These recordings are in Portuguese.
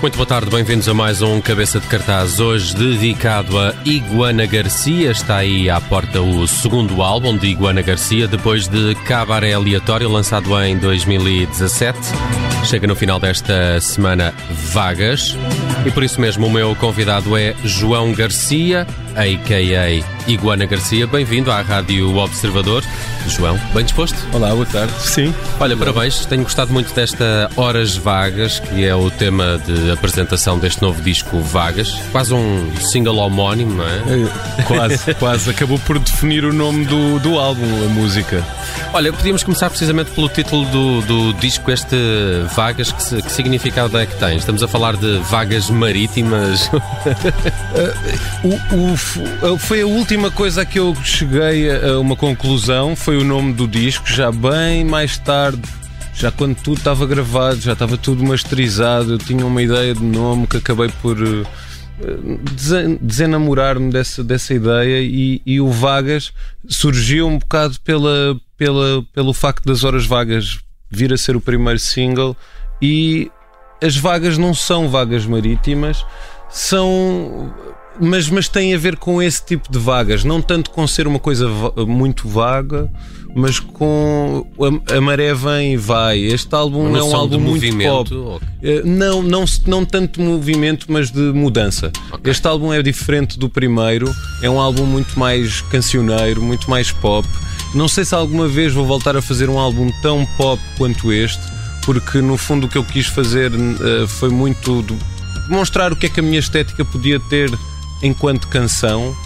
Muito boa tarde, bem-vindos a mais um Cabeça de Cartaz, hoje dedicado a Iguana Garcia. Está aí à porta o segundo álbum de Iguana Garcia, depois de Cabaré Aleatório, lançado em 2017. Chega no final desta semana Vagas, e por isso mesmo o meu convidado é João Garcia, a.k.a. Iguana Garcia. Bem-vindo à Rádio Observador. João, bem disposto? Olá, boa tarde. Sim. Olha, parabéns, tenho gostado muito desta Horas Vagas, que é o tema de apresentação deste novo disco Vagas. Quase um single homónimo, não é? É, Quase, quase. Acabou por definir o nome do, do álbum, a música. Olha, podíamos começar precisamente pelo título do, do disco, este Vagas, que, que significado é que tem? Estamos a falar de vagas marítimas. O, o- f- foi a última coisa a que eu cheguei a, uma conclusão, foi o nome do disco, já bem mais tarde. Já quando tudo estava gravado, já estava tudo masterizado, eu tinha uma ideia de nome que acabei por eh, desen- desenamorar-me dessa, dessa ideia e, e o Vagas surgiu um bocado pela, pela, pelo facto das Horas Vagas vir a ser o primeiro single e as vagas não são vagas marítimas, são. Mas, mas tem a ver com esse tipo de vagas, não tanto com ser uma coisa muito vaga, mas com a, a maré vem e vai. Este álbum é um álbum muito pop. ou- Eh, Não, não, não tanto de movimento, mas de mudança. Ok. Este álbum é diferente do primeiro, é um álbum muito mais cancioneiro, muito mais pop. Não sei se alguma vez vou voltar a fazer um álbum tão pop quanto este, porque no fundo o que eu quis fazer eh, foi muito demonstrar o que é que a minha estética podia ter enquanto canção.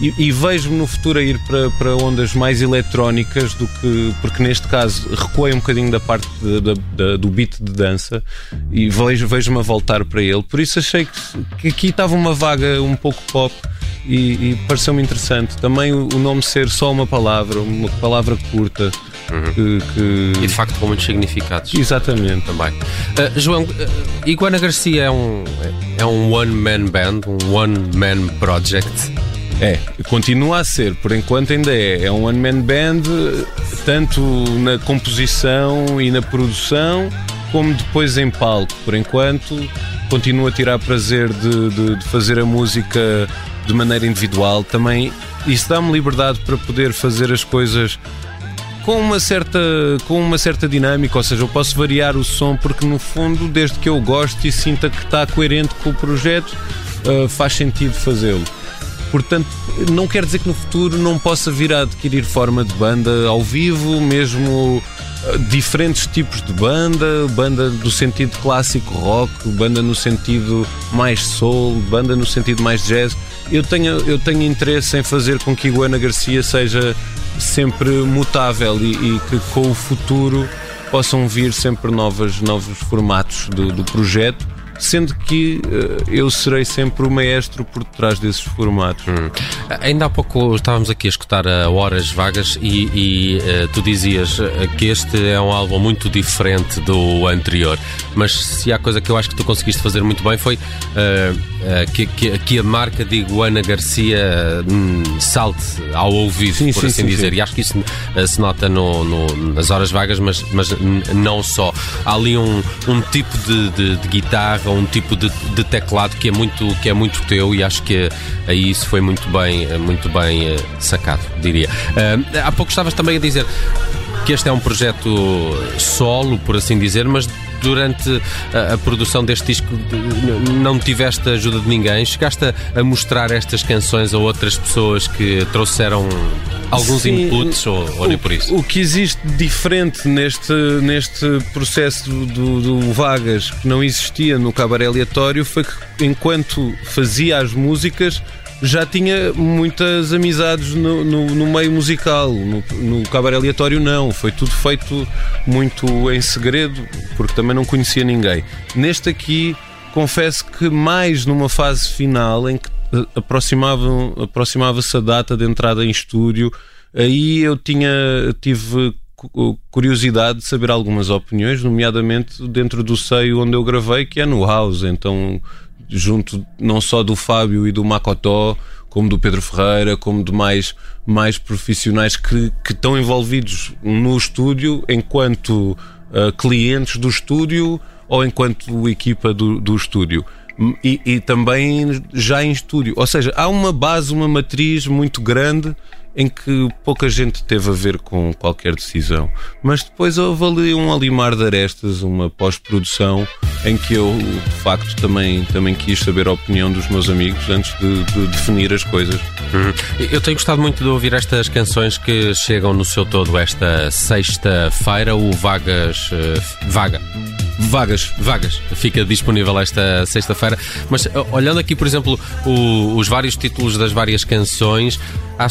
E, e vejo-me no futuro a ir para, para ondas mais eletrónicas do que. Porque neste caso recuei um bocadinho da parte de- do beat de dança e vejo- vejo-me a voltar para ele. Por isso achei que, que aqui estava uma vaga um pouco pop e, e pareceu-me interessante. Também o, o nome ser só uma palavra, uma palavra curta. Que, que- E de facto com muitos significados. Exatamente. Também. Ah, João, ah, Iguana Garcia é um, é um one-man band, um one-man project. É, continua a ser, por enquanto ainda é. É um one-man band, tanto na composição e na produção, como depois em palco. Por enquanto, continuo a tirar prazer de, de- de fazer a música de maneira individual, também isso dá-me liberdade para poder fazer as coisas com uma certa com uma certa dinâmica, ou seja, eu posso variar o som porque no fundo, desde que eu gosto e sinta que está coerente com o projeto, uh, faz sentido fazê-lo. Portanto, não quer dizer que no futuro não possa vir a adquirir forma de banda ao vivo, mesmo uh, diferentes tipos de banda, banda do sentido clássico rock, banda no sentido mais soul, banda no sentido mais jazz. Eu tenho, eu tenho interesse em fazer com que Iguana Garcia seja sempre mutável e, e que com o futuro possam vir sempre novas, novos formatos do, do projeto sendo que uh, eu serei sempre o maestro por trás desses formatos. Hum. Ainda há pouco estávamos aqui a escutar a Horas Vagas e, e uh, tu dizias eh, que este é um álbum muito diferente do anterior, mas se há coisa que eu acho que tu conseguiste fazer muito bem foi uh, que, que, que, a marca de Iguana Garcia hum, salte ao ouvido, sim, por sim, assim sim, dizer, e acho que isso se nota no, no, nas Horas Vagas, mas, mas não só. Há ali um, um tipo de, de, de guitarra um tipo de, de, teclado que é muito que é muito teu e acho que aí isso foi muito bem muito bem uh, sacado diria. Uh, há pouco estavas também a dizer que este é um projeto solo por assim dizer mas durante a, a, produção deste disco não tiveste ajuda de ninguém? Chegaste a, a, mostrar estas canções a outras pessoas que trouxeram alguns Sim, inputs ou, ou nem por isso? O que existe diferente neste, neste processo do, do Vagas que não existia no cabaré aleatório foi que enquanto fazia as músicas já tinha muitas amizades no, no, no meio musical. No, no cabaré aleatório, não. Foi tudo feito muito em segredo, porque também não conhecia ninguém. Neste aqui, confesso que mais numa fase final em que aproximava-se aproximava a data de entrada em estúdio, aí eu tinha tive curiosidade de saber algumas opiniões, nomeadamente dentro do seio onde eu gravei, que é no House. Então junto não só do Fábio e do Macotó, como do Pedro Ferreira, como de mais, mais profissionais que, que estão envolvidos no estúdio enquanto uh, clientes do estúdio ou enquanto equipa do, do estúdio. E, e, também já em estúdio. Ou seja, há uma base, uma matriz muito grande em que pouca gente teve a ver com qualquer decisão. Mas depois houve ali um alimar de arestas, uma pós-produção, em que eu, de facto, também, também quis saber a opinião dos meus amigos antes de, de definir as coisas. Uhum. Eu tenho gostado muito de ouvir estas canções que chegam no seu todo esta sexta-feira, o Vagas. Uh, Vaga. Vagas. Vagas. Fica disponível esta sexta-feira. Mas olhando aqui, por exemplo, o, os vários títulos das várias canções, há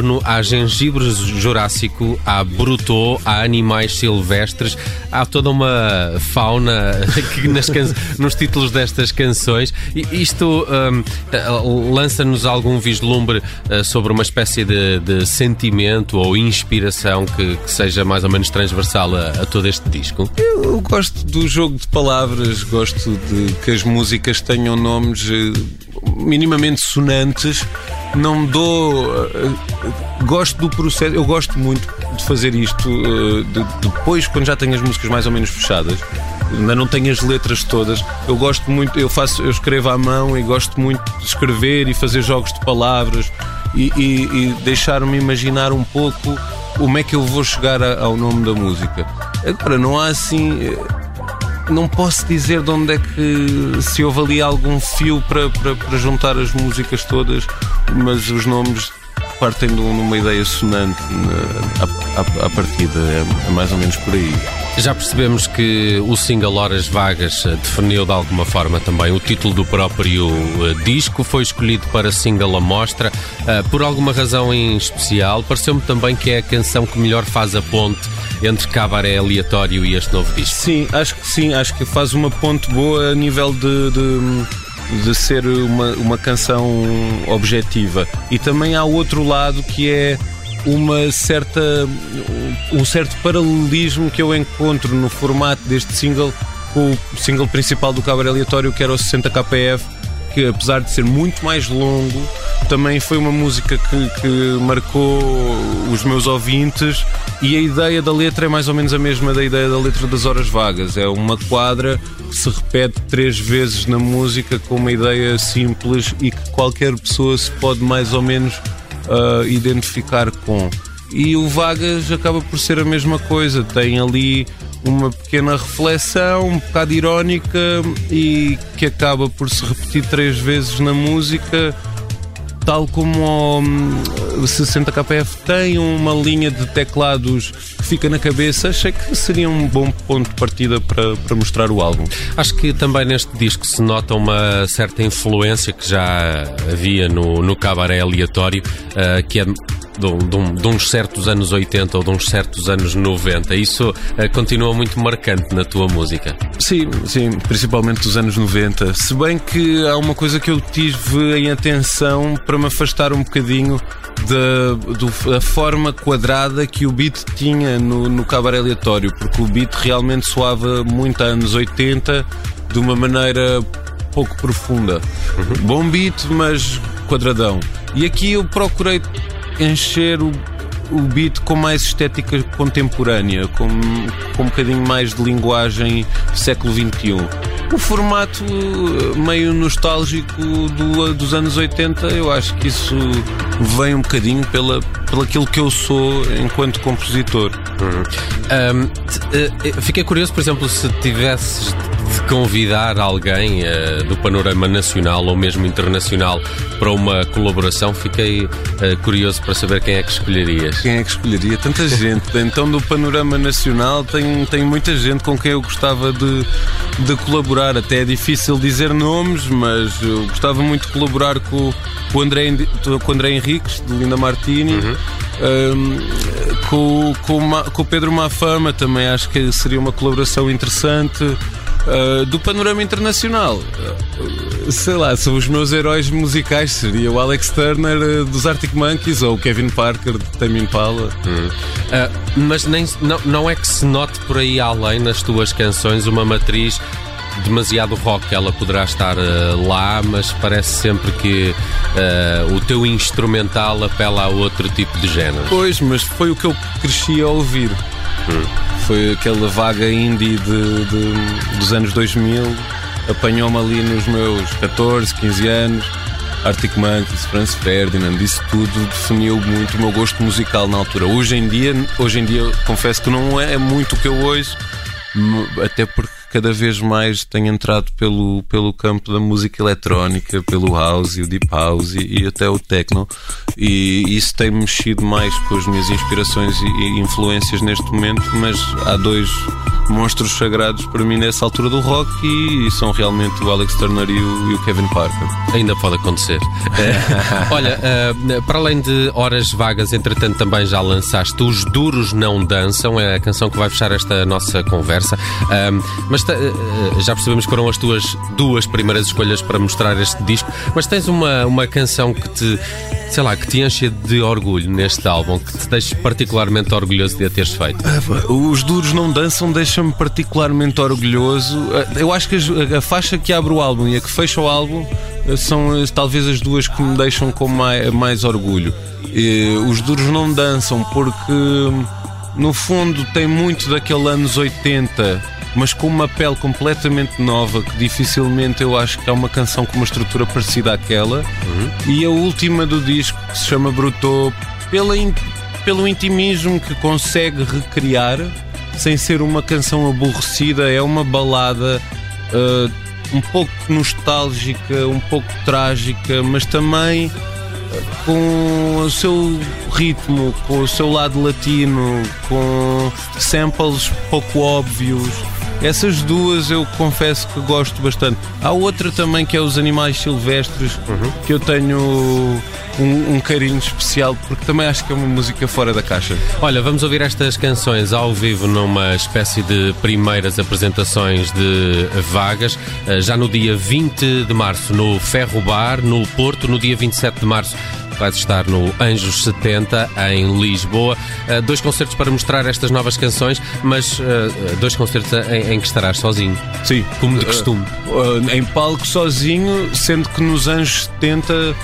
Soturno, há Gengibre Jurássico, há Brutô, há Animais Silvestres, há toda uma fauna que nas nos títulos destas canções. E isto um, lança-nos algum vislumbre uh, sobre uma espécie de, de sentimento ou inspiração que, que, seja mais ou menos transversal a, a todo este disco? Eu gosto dos jogo de palavras, gosto de que as músicas tenham nomes eh, minimamente sonantes. Não dou. Eh, gosto do processo, eu gosto muito de fazer isto eh, de, depois, quando já tenho as músicas mais ou menos fechadas. Ainda não tenho as letras todas. Eu gosto muito, eu faço, eu escrevo à mão e gosto muito de escrever e fazer jogos de palavras e, e, e deixar-me imaginar um pouco como é que eu vou chegar a, ao nome da música. Agora, não há assim não posso dizer de onde é que se houve ali algum fio para, para, para juntar as músicas todas, mas os nomes partem de uma ideia sonante à, partida, é, é mais ou menos por aí. Já percebemos que o single Horas Vagas eh, definiu de alguma forma também o título do próprio eh, disco, foi escolhido para single a mostra. Eh, por alguma razão em especial, pareceu-me também que é a canção que melhor faz a ponte entre Cabaré Aleatório e este novo disco. Sim, acho que sim, acho que faz uma ponte boa a nível de, de, de ser uma, uma canção objetiva. E também há outro lado que é uma certa um certo paralelismo que eu encontro no formato deste single com o single principal do Cabaré Aleatório que era o 60 KPF que apesar de ser muito mais longo, também foi uma música que, que marcou os meus ouvintes e a ideia da letra é mais ou menos a mesma da ideia da letra das horas vagas. É uma quadra que se repete três vezes na música com uma ideia simples e que qualquer pessoa se pode mais ou menos uh, identificar com. E o Vagas acaba por ser a mesma coisa, tem ali uma pequena reflexão, um bocado irónica e que acaba por se repetir três vezes na música, tal como o 60KF tem uma linha de teclados que fica na cabeça. Achei que seria um bom ponto de partida para, para mostrar o álbum. Acho que também neste disco se nota uma certa influência que já havia no, no cabaré aleatório, uh, que é de, uns certos anos 80 ou de uns certos anos 90. Isso uh, continua muito marcante na tua música. Sim, sim, principalmente dos anos 90. Se bem que há uma coisa que eu tive em atenção para me afastar um bocadinho da, da forma quadrada que o beat tinha no, no cabaré aleatório, porque o beat realmente soava muito a anos 80 de uma maneira pouco profunda. Uhum. Bom beat, mas quadradão. E aqui eu procurei encher o, o beat com mais estética contemporânea, com, com um bocadinho mais de linguagem século XXI. O formato eh, meio nostálgico do, dos anos 80, eu acho que isso vem um bocadinho pela, pelo aquilo que eu sou enquanto compositor. Uhum. Um, eh, fiquei curioso, por exemplo, se tivesses de convidar alguém uh, do panorama nacional ou mesmo internacional para uma colaboração, fiquei uh, curioso para saber quem é que escolherias. Quem é que escolheria? Tanta gente. Então, do panorama nacional, tem, tem muita gente com quem eu gostava de, de colaborar. Até é difícil dizer nomes, mas eu gostava muito de colaborar com, com, o, André, com o André Henriques, de Linda Martini. Uhum. Um, com, com, com o Pedro Mafama também acho que seria uma colaboração interessante. Uh, do panorama internacional, uh, sei lá, são os meus heróis musicais. Seria o Alex Turner uh, dos Arctic Monkeys ou o Kevin Parker de Tame Impala. Hum. mas nem, não, não é que se note por aí além nas tuas canções uma matriz demasiado rock. Ela poderá estar uh, lá, mas parece sempre que uh, o teu instrumental apela a outro tipo de género. Pois, mas foi o que eu cresci a ouvir. Hum. Foi aquela vaga indie de, de dos anos 2000. Apanhou-me ali nos meus 14, 15 anos. Arctic Monkeys, Franz Ferdinand, isso tudo definiu muito o meu gosto musical na altura. Hoje em dia, hoje em dia confesso que não é muito o que eu ouço, até porque cada vez mais tenho entrado pelo, pelo campo da música eletrónica, pelo house o deep house e, e até o techno, e isso tem mexido mais com as minhas inspirações e, e influências neste momento. Mas há dois monstros sagrados para mim nessa altura do rock e, e são realmente o Alex Turner e o, e o Kevin Parker. Ainda pode acontecer. Olha, uh, para além de Horas Vagas, entretanto, também já lançaste Os Duros Não Dançam, é a canção que vai fechar esta nossa conversa. Uh, mas mas uh, já percebemos que foram as tuas duas primeiras escolhas para mostrar este disco, mas tens uma, uma canção que te, sei lá, que te enche de orgulho neste álbum, que te deixe particularmente orgulhoso de a teres feito. Ah, os Duros Não Dançam deixa-me particularmente orgulhoso. Ah, eu acho que a, faixa que abre o álbum e a que fecha o álbum são talvez as duas que me deixam com mais, mais orgulho. Os Duros Não Dançam porque no fundo tem muito daquele anos 80 mas com uma pele completamente nova, que dificilmente eu acho que é uma canção com uma estrutura parecida àquela. Uhum. E a última do disco, que se chama Brutô, pela in, pelo intimismo que consegue recriar, sem ser uma canção aborrecida, é uma balada. Uh, um pouco nostálgica, um pouco trágica, mas também uh, com o seu ritmo, com o seu lado latino, com samples pouco óbvios. Essas duas eu confesso que gosto bastante. Há outra também que é os animais silvestres, uhum. que eu tenho um, um, carinho especial, porque também acho que é uma música fora da caixa. Olha, vamos ouvir estas canções ao vivo numa espécie de primeiras apresentações de vagas, eh, já no dia 20 de março no Ferro Bar, no Porto, no dia 27 de março vais estar no Anjos 70 em Lisboa. Uh, dois concertos para mostrar estas novas canções, mas uh, dois concertos em, em, que estarás sozinho. Sim. Como de costume. Em palco sozinho, sendo que nos anos 70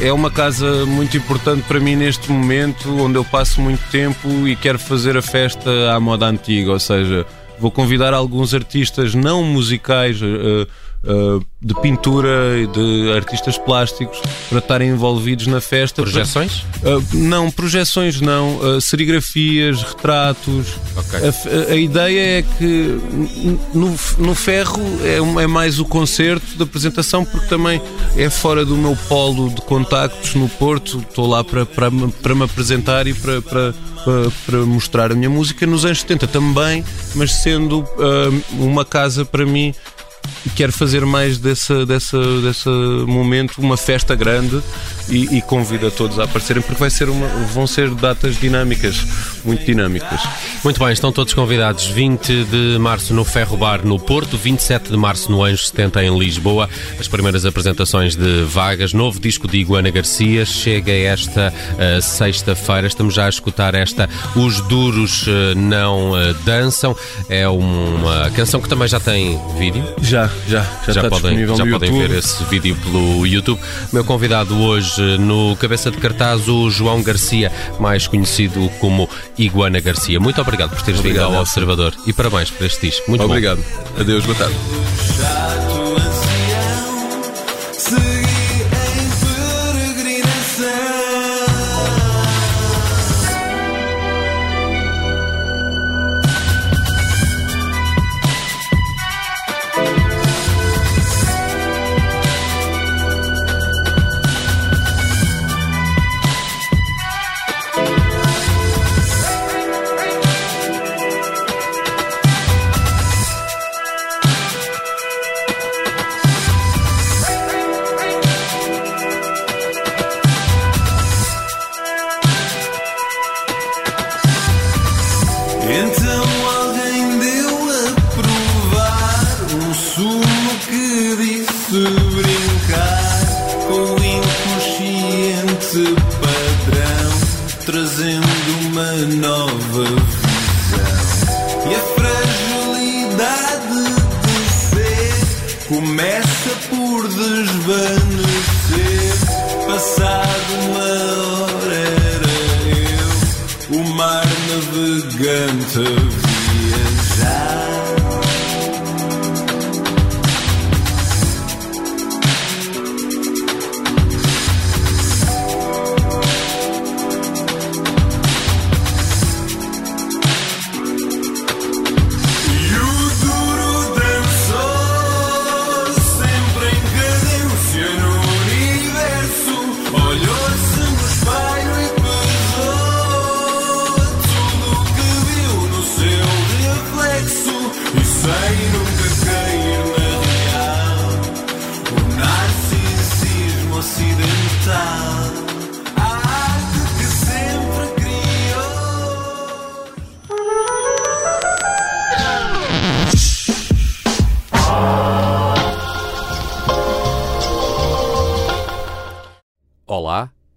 é uma casa muito importante para mim neste momento, onde eu passo muito tempo e quero fazer a festa à moda antiga, ou seja, vou convidar alguns artistas não musicais uh, de pintura e de artistas plásticos para estarem envolvidos na festa. Projeções? Uh, não, projeções não, uh, serigrafias, retratos. Okay. A, a, ideia é que no, no ferro é, é, mais o concerto da apresentação, porque também é fora do meu polo de contactos no Porto. Estou lá para, para, para me apresentar e para, para para, mostrar a minha música nos anos 70 também, mas sendo uh, uma casa para mim quero fazer mais desse, desse, desse momento uma festa grande e, e convido a todos a aparecerem porque vai ser uma, vão ser datas dinâmicas, muito dinâmicas. Muito bem, estão todos convidados. 20 de março no Ferro Bar no Porto, 27 de março no Anjo 70 em Lisboa. As primeiras apresentações de vagas. Novo disco de Iguana Garcia chega esta uh, sexta-feira. Estamos já a escutar esta Os Duros uh, Não uh, Dançam. É uma canção que também já tem vídeo. Já, já, já, já podem, já podem ver esse vídeo pelo YouTube. Meu convidado hoje no cabeça de cartaz, o João Garcia, mais conhecido como Iguana Garcia. Muito obrigado por teres obrigado, vindo ao Observador e parabéns por este disco. Muito obrigado. bom. Obrigado. Adeus, boa tarde.